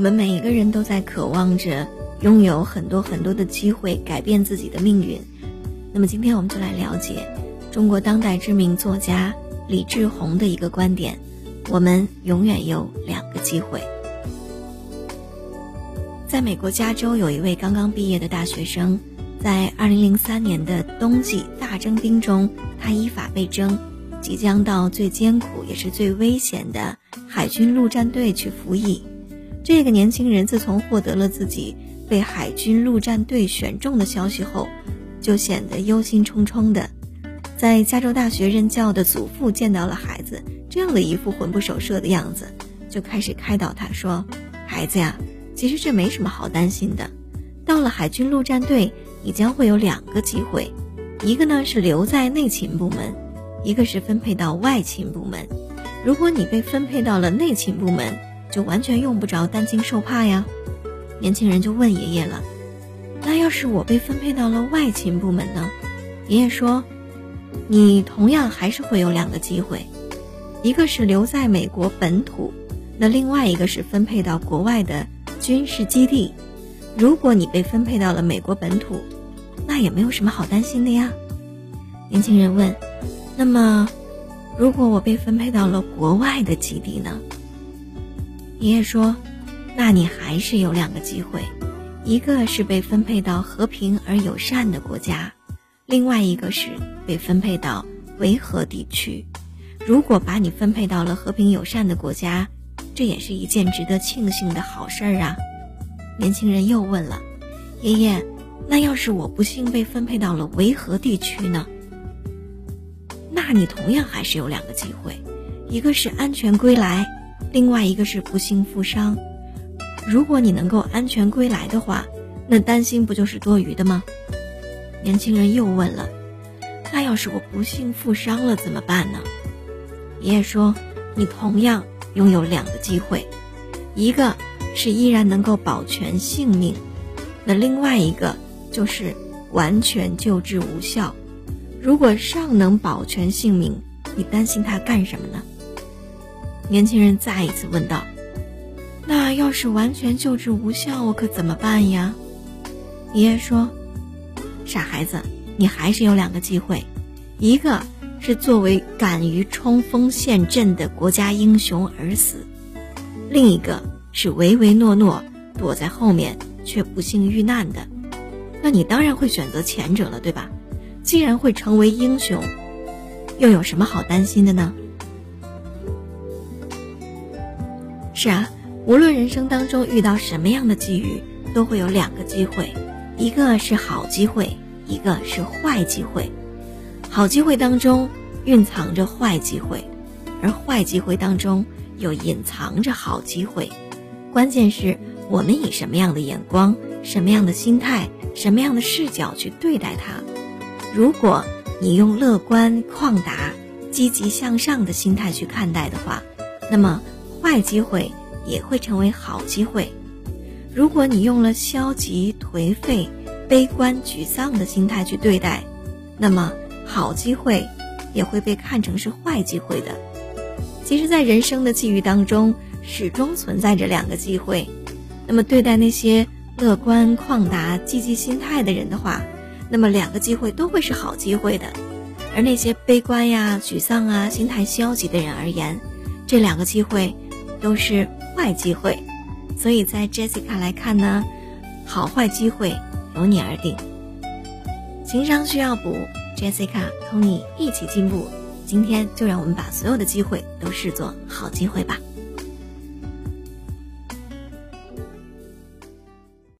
我们每一个人都在渴望着拥有很多很多的机会，改变自己的命运。那么今天我们就来了解中国当代知名作家李志宏的一个观点：我们永远有两个机会。在美国加州，有一位刚刚毕业的大学生，在2003年的冬季大征兵中，他依法被征，即将到最艰苦也是最危险的海军陆战队去服役。这个年轻人自从获得了自己被海军陆战队选中的消息后，就显得忧心忡忡的。在加州大学任教的祖父见到了孩子这样的一副魂不守舍的样子，就开始开导他说：“孩子呀。”其实这没什么好担心的，到了海军陆战队，你将会有两个机会，一个呢是留在内勤部门，一个是分配到外勤部门。如果你被分配到了内勤部门，就完全用不着担惊受怕呀。年轻人就问爷爷了：“那要是我被分配到了外勤部门呢？”爷爷说：“你同样还是会有两个机会，一个是留在美国本土，那另外一个是分配到国外的。”军事基地，如果你被分配到了美国本土，那也没有什么好担心的呀。年轻人问：“那么，如果我被分配到了国外的基地呢？”爷爷说：“那你还是有两个机会，一个是被分配到和平而友善的国家，另外一个是被分配到维和地区。如果把你分配到了和平友善的国家。”这也是一件值得庆幸的好事儿啊！年轻人又问了：“爷爷，那要是我不幸被分配到了维和地区呢？那你同样还是有两个机会，一个是安全归来，另外一个是不幸负伤。如果你能够安全归来的话，那担心不就是多余的吗？”年轻人又问了：“那要是我不幸负伤了怎么办呢？”爷爷说：“你同样。”拥有两个机会，一个是依然能够保全性命，那另外一个就是完全救治无效。如果尚能保全性命，你担心他干什么呢？年轻人再一次问道：“那要是完全救治无效，我可怎么办呀？”爷爷说：“傻孩子，你还是有两个机会，一个。”是作为敢于冲锋陷阵的国家英雄而死，另一个是唯唯诺诺躲在后面却不幸遇难的。那你当然会选择前者了，对吧？既然会成为英雄，又有什么好担心的呢？是啊，无论人生当中遇到什么样的机遇，都会有两个机会，一个是好机会，一个是坏机会。好机会当中蕴藏着坏机会，而坏机会当中又隐藏着好机会。关键是我们以什么样的眼光、什么样的心态、什么样的视角去对待它。如果你用乐观、旷达、积极向上的心态去看待的话，那么坏机会也会成为好机会。如果你用了消极、颓废、悲观、沮丧的心态去对待，那么。好机会也会被看成是坏机会的。其实，在人生的际遇当中，始终存在着两个机会。那么，对待那些乐观、旷达、积极心态的人的话，那么两个机会都会是好机会的。而那些悲观呀、沮丧啊、心态消极的人而言，这两个机会都是坏机会。所以在 Jessica 来看呢，好坏机会由你而定。情商需要补。Jessica 同你一起进步，今天就让我们把所有的机会都视作好机会吧。